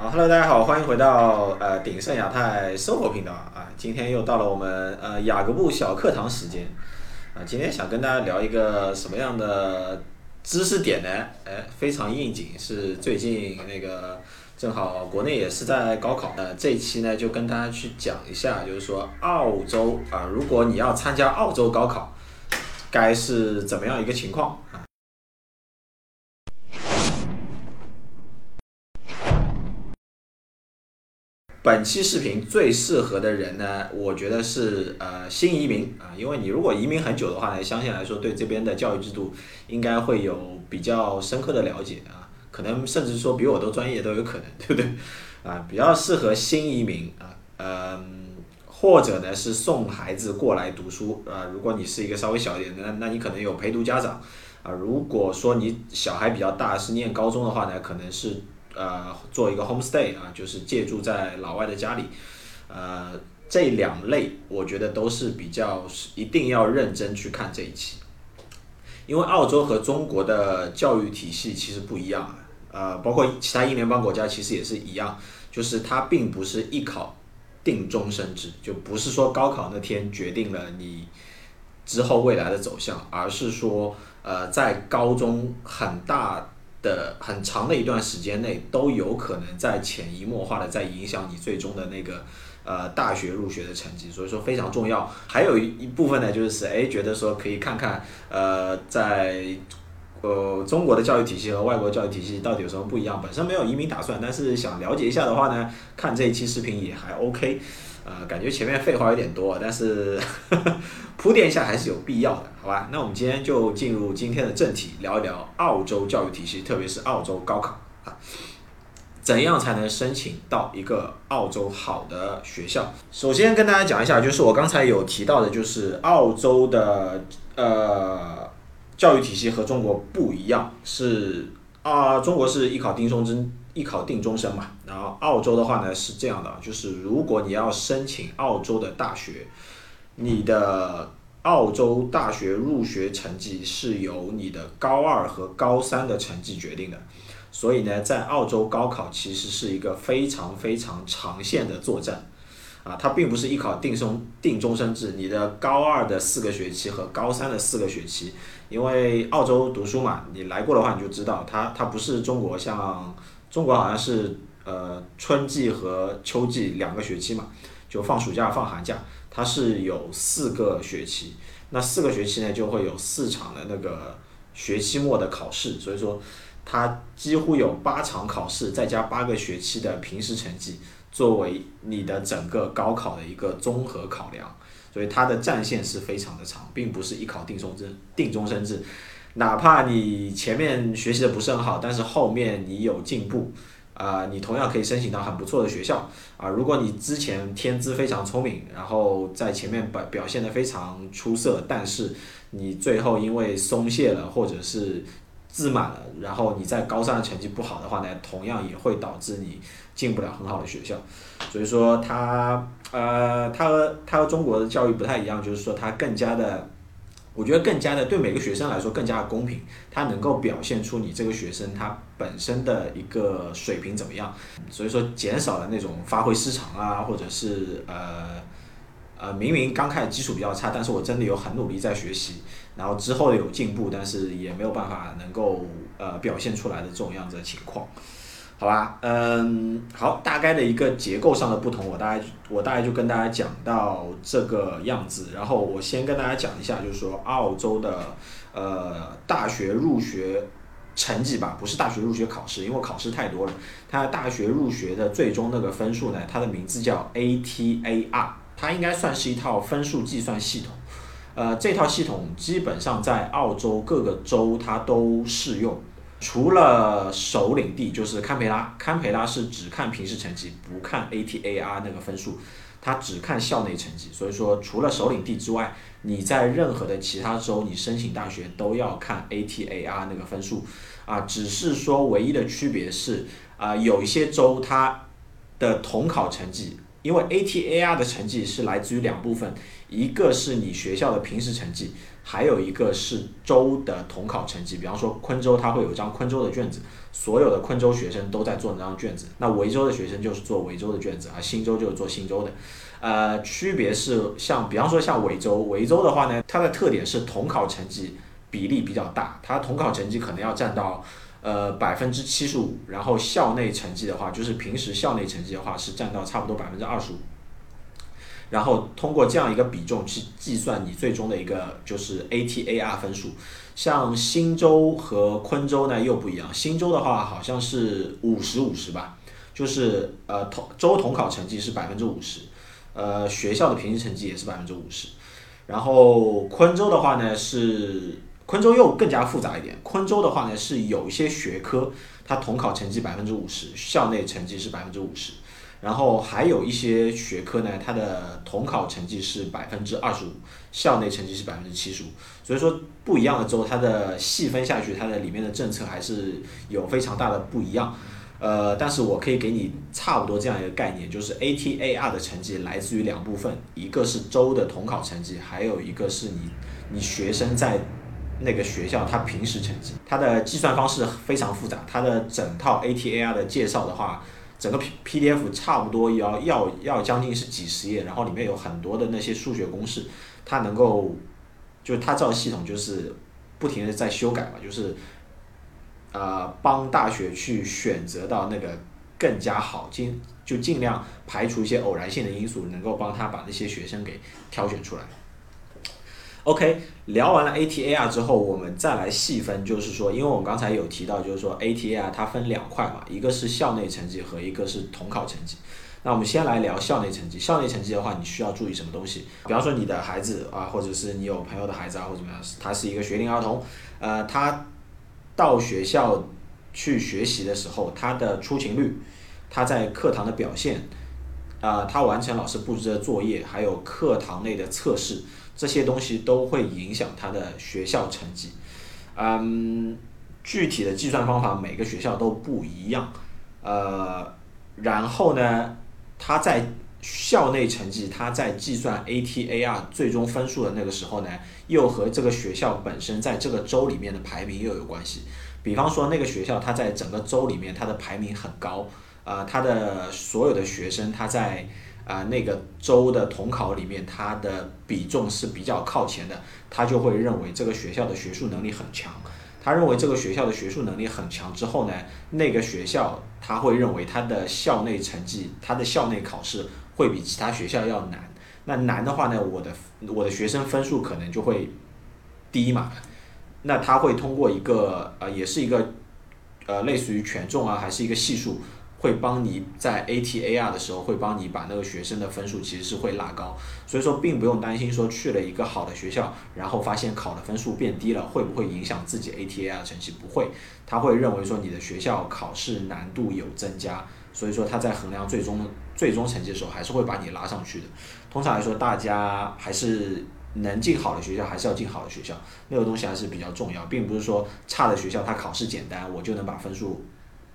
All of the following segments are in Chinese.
好，Hello，大家好，欢迎回到呃鼎盛亚太生活频道啊，今天又到了我们呃雅各布小课堂时间啊，今天想跟大家聊一个什么样的知识点呢？哎，非常应景，是最近那个正好国内也是在高考，呃，这一期呢就跟大家去讲一下，就是说澳洲啊，如果你要参加澳洲高考，该是怎么样一个情况啊？本期视频最适合的人呢，我觉得是呃新移民啊，因为你如果移民很久的话呢，相信来说对这边的教育制度应该会有比较深刻的了解啊，可能甚至说比我都专业都有可能，对不对？啊，比较适合新移民啊，嗯，或者呢是送孩子过来读书啊，如果你是一个稍微小一点的，那那你可能有陪读家长啊，如果说你小孩比较大是念高中的话呢，可能是。呃，做一个 homestay 啊，就是借住在老外的家里，呃，这两类我觉得都是比较一定要认真去看这一期，因为澳洲和中国的教育体系其实不一样，呃，包括其他英联邦国家其实也是一样，就是它并不是一考定终身制，就不是说高考那天决定了你之后未来的走向，而是说呃，在高中很大。的很长的一段时间内都有可能在潜移默化的在影响你最终的那个呃大学入学的成绩，所以说非常重要。还有一部分呢，就是哎觉得说可以看看呃在呃中国的教育体系和外国教育体系到底有什么不一样。本身没有移民打算，但是想了解一下的话呢，看这一期视频也还 OK。呃，感觉前面废话有点多，但是 铺垫一下还是有必要的，好吧？那我们今天就进入今天的正题，聊一聊澳洲教育体系，特别是澳洲高考啊，怎样才能申请到一个澳洲好的学校？首先跟大家讲一下，就是我刚才有提到的，就是澳洲的呃教育体系和中国不一样，是啊，中国是艺考定终身。艺考定终身嘛，然后澳洲的话呢是这样的，就是如果你要申请澳洲的大学，你的澳洲大学入学成绩是由你的高二和高三的成绩决定的，所以呢，在澳洲高考其实是一个非常非常长线的作战，啊，它并不是艺考定终定终身制，你的高二的四个学期和高三的四个学期，因为澳洲读书嘛，你来过的话你就知道，它它不是中国像。中国好像是呃春季和秋季两个学期嘛，就放暑假放寒假，它是有四个学期，那四个学期呢就会有四场的那个学期末的考试，所以说它几乎有八场考试，再加八个学期的平时成绩，作为你的整个高考的一个综合考量，所以它的战线是非常的长，并不是一考定终身定终身制。哪怕你前面学习的不是很好，但是后面你有进步，啊，你同样可以申请到很不错的学校啊。如果你之前天资非常聪明，然后在前面表表现的非常出色，但是你最后因为松懈了或者是自满了，然后你在高三的成绩不好的话呢，同样也会导致你进不了很好的学校。所以说，它呃，它和它和中国的教育不太一样，就是说它更加的。我觉得更加的对每个学生来说更加的公平，他能够表现出你这个学生他本身的一个水平怎么样，所以说减少了那种发挥失常啊，或者是呃呃明明刚开始基础比较差，但是我真的有很努力在学习，然后之后有进步，但是也没有办法能够呃表现出来的这种样子的情况。好吧，嗯，好，大概的一个结构上的不同，我大概我大概就跟大家讲到这个样子。然后我先跟大家讲一下，就是说澳洲的呃大学入学成绩吧，不是大学入学考试，因为考试太多了。它大学入学的最终那个分数呢，它的名字叫 ATAR，它应该算是一套分数计算系统。呃，这套系统基本上在澳洲各个州它都适用。除了首领地就是堪培拉，堪培拉是只看平时成绩，不看 ATAR 那个分数，它只看校内成绩。所以说，除了首领地之外，你在任何的其他州，你申请大学都要看 ATAR 那个分数。啊，只是说唯一的区别是，啊，有一些州它的统考成绩因为 ATAR 的成绩是来自于两部分，一个是你学校的平时成绩，还有一个是州的统考成绩。比方说昆州，它会有一张昆州的卷子，所有的昆州学生都在做那张卷子。那维州的学生就是做维州的卷子，而新州就是做新州的。呃，区别是像比方说像维州，维州的话呢，它的特点是统考成绩比例比较大，它统考成绩可能要占到。呃，百分之七十五，然后校内成绩的话，就是平时校内成绩的话是占到差不多百分之二十五，然后通过这样一个比重去计算你最终的一个就是 ATAR 分数。像新州和昆州呢又不一样，新州的话好像是五十五十吧，就是呃统州统考成绩是百分之五十，呃学校的平均成绩也是百分之五十，然后昆州的话呢是。昆州又更加复杂一点。昆州的话呢，是有一些学科，它统考成绩百分之五十，校内成绩是百分之五十，然后还有一些学科呢，它的统考成绩是百分之二十五，校内成绩是百分之七十五。所以说，不一样的州，它的细分下去，它的里面的政策还是有非常大的不一样。呃，但是我可以给你差不多这样一个概念，就是 ATAR 的成绩来自于两部分，一个是州的统考成绩，还有一个是你你学生在。那个学校他平时成绩，它的计算方式非常复杂，它的整套 ATAR 的介绍的话，整个 P PDF 差不多要要要将近是几十页，然后里面有很多的那些数学公式，它能够，就是它这套系统就是不停的在修改嘛，就是，呃，帮大学去选择到那个更加好，尽就尽量排除一些偶然性的因素，能够帮他把那些学生给挑选出来。OK，聊完了 ATAR 之后，我们再来细分，就是说，因为我们刚才有提到，就是说 ATAR 它分两块嘛，一个是校内成绩和一个是统考成绩。那我们先来聊校内成绩。校内成绩的话，你需要注意什么东西？比方说你的孩子啊，或者是你有朋友的孩子啊，或者怎么样，他是一个学龄儿童，呃，他到学校去学习的时候，他的出勤率，他在课堂的表现，啊，他完成老师布置的作业，还有课堂内的测试。这些东西都会影响他的学校成绩，嗯，具体的计算方法每个学校都不一样，呃，然后呢，他在校内成绩，他在计算 ATAR 最终分数的那个时候呢，又和这个学校本身在这个州里面的排名又有关系。比方说那个学校，它在整个州里面它的排名很高，呃，它的所有的学生他在。啊，那个州的统考里面，它的比重是比较靠前的，他就会认为这个学校的学术能力很强。他认为这个学校的学术能力很强之后呢，那个学校他会认为他的校内成绩，他的校内考试会比其他学校要难。那难的话呢，我的我的学生分数可能就会低嘛。那他会通过一个呃，也是一个呃，类似于权重啊，还是一个系数。会帮你在 ATAR 的时候，会帮你把那个学生的分数其实是会拉高，所以说并不用担心说去了一个好的学校，然后发现考的分数变低了，会不会影响自己 ATAR 成绩？不会，他会认为说你的学校考试难度有增加，所以说他在衡量最终最终成绩的时候，还是会把你拉上去的。通常来说，大家还是能进好的学校，还是要进好的学校，那个东西还是比较重要，并不是说差的学校它考试简单，我就能把分数。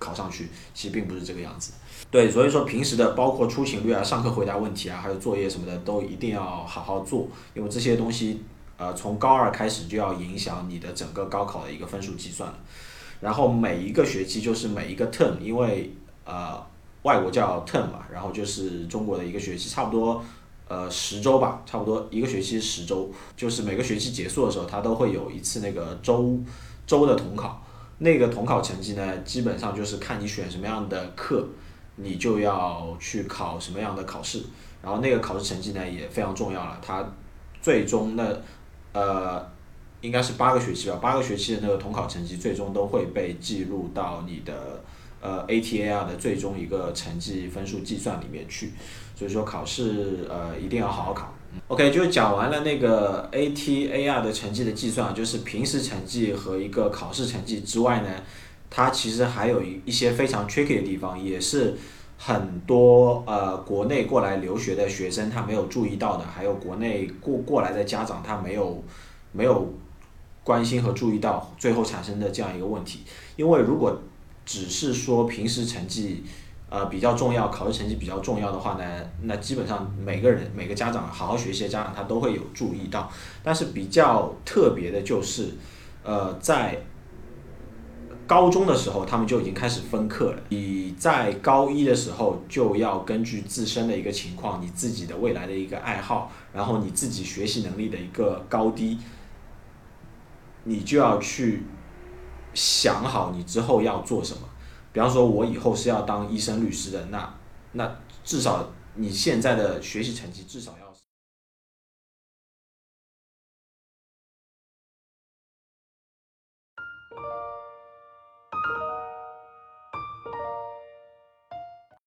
考上去其实并不是这个样子，对，所以说平时的包括出勤率啊、上课回答问题啊，还有作业什么的都一定要好好做，因为这些东西呃从高二开始就要影响你的整个高考的一个分数计算了。然后每一个学期就是每一个 term，因为呃外国叫 term 嘛，然后就是中国的一个学期，差不多呃十周吧，差不多一个学期十周，就是每个学期结束的时候，它都会有一次那个周周的统考。那个统考成绩呢，基本上就是看你选什么样的课，你就要去考什么样的考试。然后那个考试成绩呢也非常重要了，它最终的呃应该是八个学期吧，八个学期的那个统考成绩最终都会被记录到你的呃 ATAR 的最终一个成绩分数计算里面去。所以说考试呃一定要好好考。OK，就讲完了那个 ATAR 的成绩的计算，就是平时成绩和一个考试成绩之外呢，它其实还有一一些非常 tricky 的地方，也是很多呃国内过来留学的学生他没有注意到的，还有国内过过来的家长他没有没有关心和注意到，最后产生的这样一个问题。因为如果只是说平时成绩，呃比较重要，考试成绩比较重要的话呢，那基本上每个人每个家长好好学习的家长他都会有注意到。但是比较特别的就是，呃，在高中的时候他们就已经开始分课了。你在高一的时候就要根据自身的一个情况，你自己的未来的一个爱好，然后你自己学习能力的一个高低，你就要去想好你之后要做什么。比方说，我以后是要当医生、律师的，那那至少你现在的学习成绩至少要。